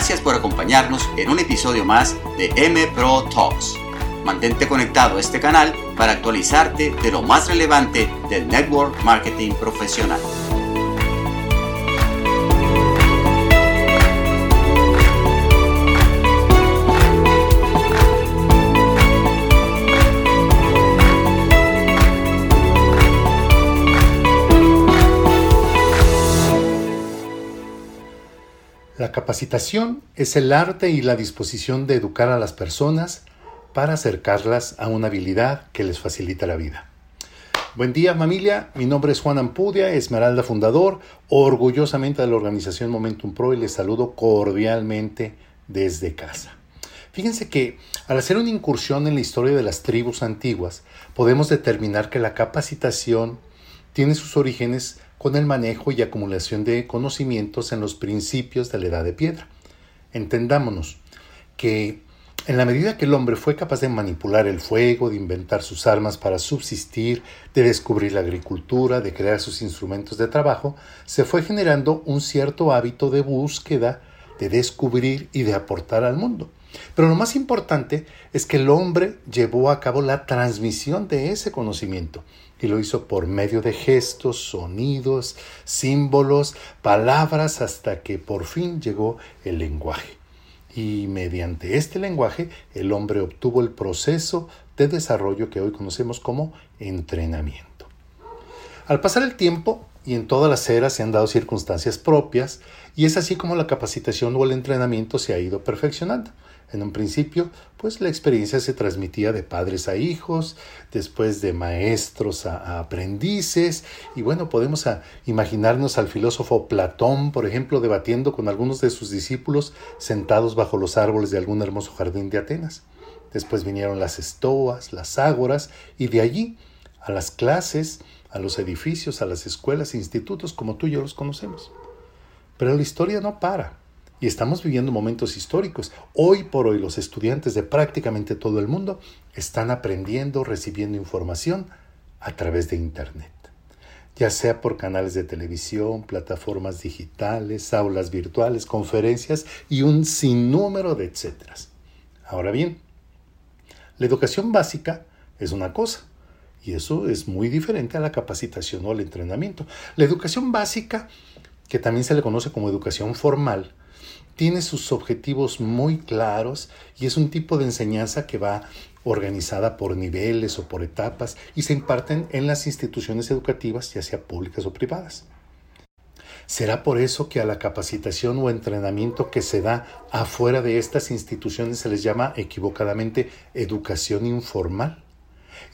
Gracias por acompañarnos en un episodio más de M Pro Talks. Mantente conectado a este canal para actualizarte de lo más relevante del network marketing profesional. Capacitación es el arte y la disposición de educar a las personas para acercarlas a una habilidad que les facilita la vida. Buen día familia, mi nombre es Juan Ampudia, Esmeralda fundador, orgullosamente de la organización Momentum Pro y les saludo cordialmente desde casa. Fíjense que al hacer una incursión en la historia de las tribus antiguas, podemos determinar que la capacitación tiene sus orígenes con el manejo y acumulación de conocimientos en los principios de la edad de piedra. Entendámonos que en la medida que el hombre fue capaz de manipular el fuego, de inventar sus armas para subsistir, de descubrir la agricultura, de crear sus instrumentos de trabajo, se fue generando un cierto hábito de búsqueda, de descubrir y de aportar al mundo. Pero lo más importante es que el hombre llevó a cabo la transmisión de ese conocimiento y lo hizo por medio de gestos, sonidos, símbolos, palabras, hasta que por fin llegó el lenguaje. Y mediante este lenguaje el hombre obtuvo el proceso de desarrollo que hoy conocemos como entrenamiento. Al pasar el tiempo y en todas las eras se han dado circunstancias propias y es así como la capacitación o el entrenamiento se ha ido perfeccionando. En un principio, pues la experiencia se transmitía de padres a hijos, después de maestros a, aprendices, y bueno, podemos imaginarnos al filósofo Platón, por ejemplo, debatiendo con algunos de sus discípulos sentados bajo los árboles de algún hermoso jardín de Atenas. Después vinieron las estoas, las ágoras, y de allí a las clases, a los edificios, a las escuelas institutos como tú y yo los conocemos. Pero la historia no para. Y estamos viviendo momentos históricos. Hoy por hoy los estudiantes de prácticamente todo el mundo están aprendiendo, recibiendo información a través de Internet, ya sea por canales de televisión, plataformas digitales, aulas virtuales, conferencias y un sinnúmero de etcéteras. Ahora bien, la educación básica es una cosa, y eso es muy diferente a la capacitación o al entrenamiento. La educación básica, que también se le conoce como educación formal, tiene sus objetivos muy claros y es un tipo de enseñanza que va organizada por niveles o por etapas y se imparten en las instituciones educativas, ya sea públicas o privadas. ¿Será por eso que a la capacitación o entrenamiento que se da afuera de estas instituciones se les llama equivocadamente educación informal?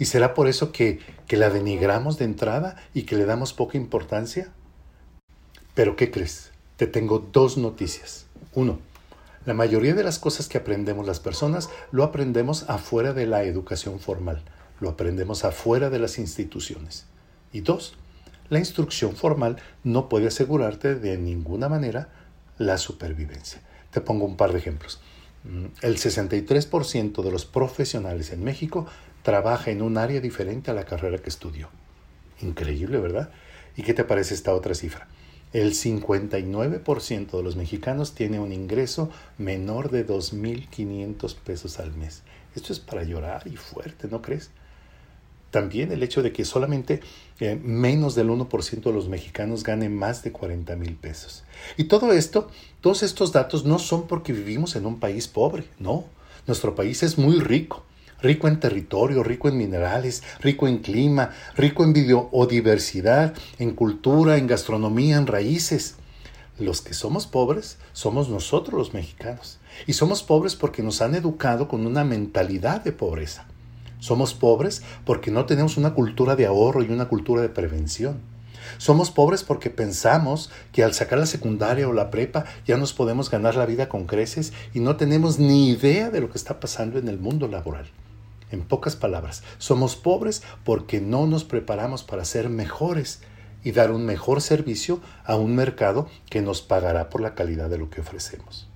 ¿Y será por eso que, que la denigramos de entrada y que le damos poca importancia? Pero ¿qué crees? Te tengo dos noticias. Uno, la mayoría de las cosas que aprendemos las personas lo aprendemos afuera de la educación formal, lo aprendemos afuera de las instituciones. Y dos, la instrucción formal no puede asegurarte de ninguna manera la supervivencia. Te pongo un par de ejemplos. Mm, el 63% de los profesionales en México trabaja en un área diferente a la carrera que estudió. Increíble, ¿verdad? ¿Y qué te parece esta otra cifra? El 59% de los mexicanos tiene un ingreso menor de 2.500 pesos al mes. Esto es para llorar y fuerte, ¿no crees? También el hecho de que solamente eh, menos del 1% de los mexicanos gane más de 40 mil pesos. Y todo esto, todos estos datos no son porque vivimos en un país pobre, no. Nuestro país es muy rico rico en territorio, rico en minerales, rico en clima, rico en biodiversidad, en cultura, en gastronomía, en raíces. Los que somos pobres somos nosotros los mexicanos. Y somos pobres porque nos han educado con una mentalidad de pobreza. Somos pobres porque no tenemos una cultura de ahorro y una cultura de prevención. Somos pobres porque pensamos que al sacar la secundaria o la prepa ya nos podemos ganar la vida con creces y no tenemos ni idea de lo que está pasando en el mundo laboral. En pocas palabras, somos pobres porque no nos preparamos para ser mejores y dar un mejor servicio a un mercado que nos pagará por la calidad de lo que ofrecemos.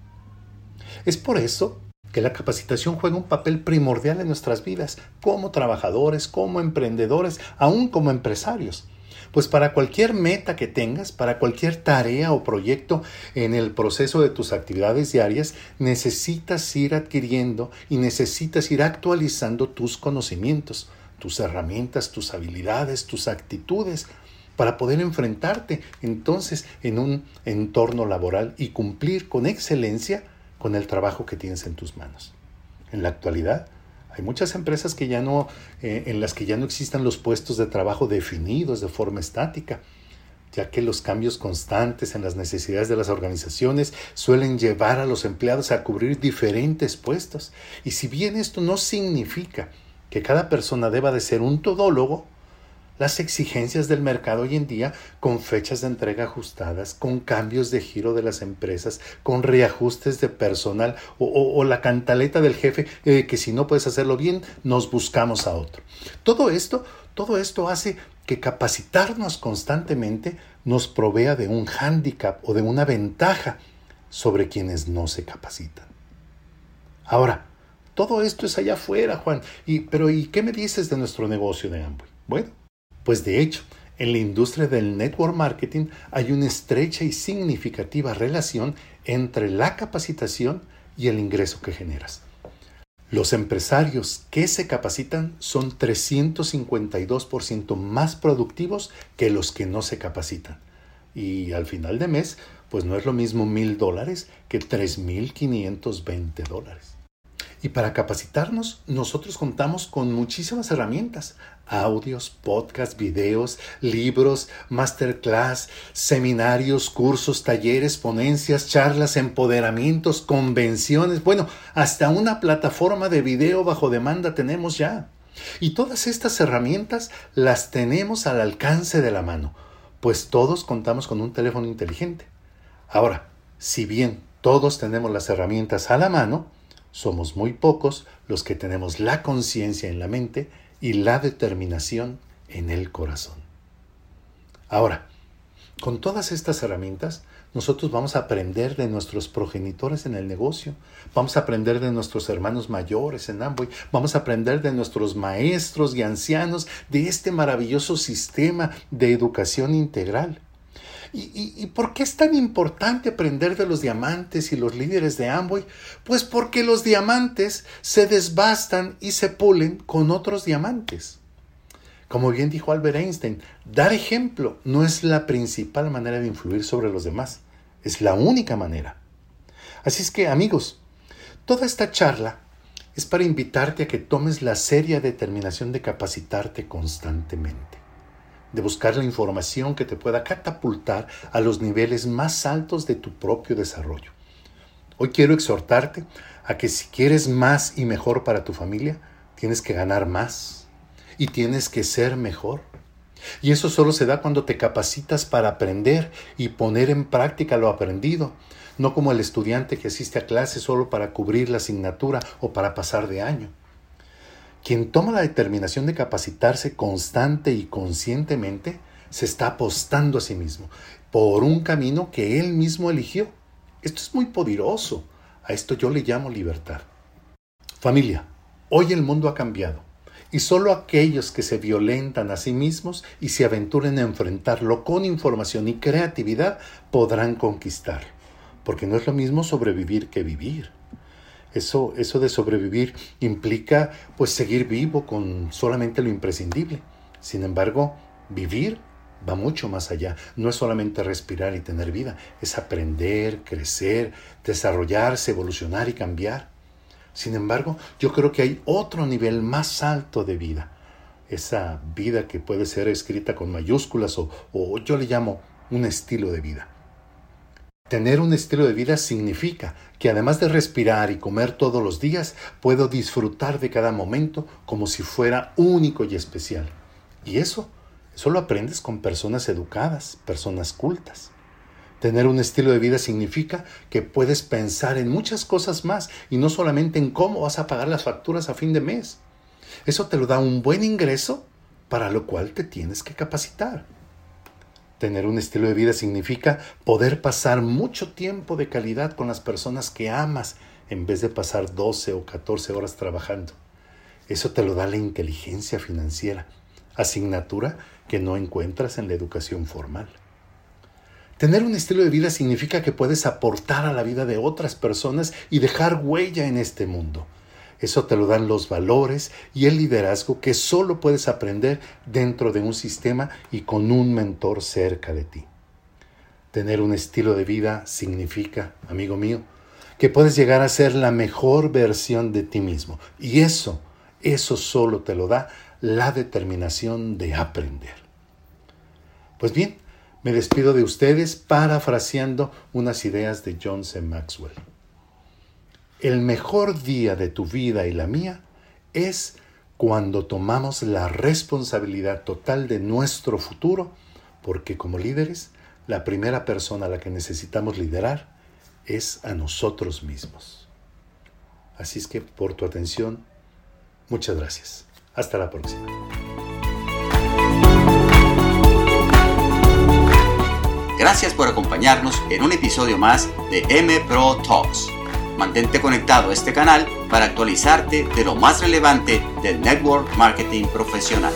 Es por eso que la capacitación juega un papel primordial en nuestras vidas, como trabajadores, como emprendedores, aún como empresarios, Pues para cualquier meta que tengas, para cualquier tarea o proyecto en el proceso de tus actividades diarias, necesitas ir adquiriendo y necesitas ir actualizando tus conocimientos, tus herramientas, tus habilidades, tus actitudes, para poder enfrentarte entonces en un entorno laboral y cumplir con excelencia con el trabajo que tienes en tus manos. En la actualidad, hay muchas empresas que ya no, eh, en las que ya no existan los puestos de trabajo definidos de forma estática, ya que los cambios constantes en las necesidades de las organizaciones suelen llevar a los empleados a cubrir diferentes puestos. Y si bien esto no significa que cada persona deba de ser un todólogo, las exigencias del mercado hoy en día con fechas de entrega ajustadas, con cambios de giro de las empresas, con reajustes de personal o, la cantaleta del jefe eh, que si no puedes hacerlo bien, nos buscamos a otro. Todo esto, todo esto hace que capacitarnos constantemente nos provea de un hándicap o de una ventaja sobre quienes no se capacitan. Ahora, todo esto es allá afuera, Juan. Pero ¿y qué me dices de nuestro negocio de Amway? Bueno, pues de hecho, en la industria del network marketing hay una estrecha y significativa relación entre la capacitación y el ingreso que generas. Los empresarios que se capacitan son 352% más productivos que los que no se capacitan. Y al final de mes, pues no es lo mismo mil dólares que 3.520 dólares. Y para capacitarnos, nosotros contamos con muchísimas herramientas, audios, podcasts, videos, libros, masterclass, seminarios, cursos, talleres, ponencias, charlas, empoderamientos, convenciones, bueno, hasta una plataforma de video bajo demanda tenemos ya. Y todas estas herramientas las tenemos al alcance de la mano, pues todos contamos con un teléfono inteligente. Ahora, si bien todos tenemos las herramientas a la mano, somos muy pocos los que tenemos la conciencia en la mente y la determinación en el corazón. Ahora, con todas estas herramientas, nosotros vamos a aprender de nuestros progenitores en el negocio, vamos a aprender de nuestros hermanos mayores en Amboy, vamos a aprender de nuestros maestros y ancianos de este maravilloso sistema de educación integral. ¿Y, por qué es tan importante aprender de los diamantes y los líderes de Amway? Pues porque los diamantes se desbastan y se pulen con otros diamantes. Como bien dijo Albert Einstein, dar ejemplo no es la principal manera de influir sobre los demás, es la única manera. Así es que, amigos, toda esta charla es para invitarte a que tomes la seria determinación de capacitarte constantemente de buscar la información que te pueda catapultar a los niveles más altos de tu propio desarrollo. Hoy quiero exhortarte a que si quieres más y mejor para tu familia, tienes que ganar más y tienes que ser mejor. Y eso solo se da cuando te capacitas para aprender y poner en práctica lo aprendido, no como el estudiante que asiste a clase solo para cubrir la asignatura o para pasar de año. Quien toma la determinación de capacitarse constante y conscientemente se está apostando a sí mismo por un camino que él mismo eligió. Esto es muy poderoso. A esto yo le llamo libertad. Familia, hoy el mundo ha cambiado y solo aquellos que se violentan a sí mismos y se aventuren a enfrentarlo con información y creatividad podrán conquistar. Porque no es lo mismo sobrevivir que vivir. Eso, eso de sobrevivir implica pues seguir vivo con solamente lo imprescindible. Sin embargo, vivir va mucho más allá. No es solamente respirar y tener vida, es aprender, crecer, desarrollarse, evolucionar y cambiar. Sin embargo, yo creo que hay otro nivel más alto de vida. Esa vida que puede ser escrita con mayúsculas o, o yo le llamo un estilo de vida. Tener un estilo de vida significa que además de respirar y comer todos los días, puedo disfrutar de cada momento como si fuera único y especial. Y eso, eso lo aprendes con personas educadas, personas cultas. Tener un estilo de vida significa que puedes pensar en muchas cosas más y no solamente en cómo vas a pagar las facturas a fin de mes. Eso te lo da un buen ingreso para lo cual te tienes que capacitar. Tener un estilo de vida significa poder pasar mucho tiempo de calidad con las personas que amas en vez de pasar 12 o 14 horas trabajando. Eso te lo da la inteligencia financiera. asignatura que no encuentras en la educación formal. Tener un estilo de vida significa que puedes aportar a la vida de otras personas y dejar huella en este mundo. Eso te lo dan los valores y el liderazgo que solo puedes aprender dentro de un sistema y con un mentor cerca de ti. Tener un estilo de vida significa, amigo mío, que puedes llegar a ser la mejor versión de ti mismo. Y eso, eso solo te lo da la determinación de aprender. Pues bien, me despido de ustedes parafraseando unas ideas de John C. Maxwell. El mejor día de tu vida y la mía es cuando tomamos la responsabilidad total de nuestro futuro, porque como líderes, la primera persona a la que necesitamos liderar es a nosotros mismos. Así es que por tu atención, muchas gracias. Hasta la próxima. Gracias por acompañarnos en un episodio más de M Pro Talks. Mantente conectado a este canal para actualizarte de lo más relevante del network marketing profesional.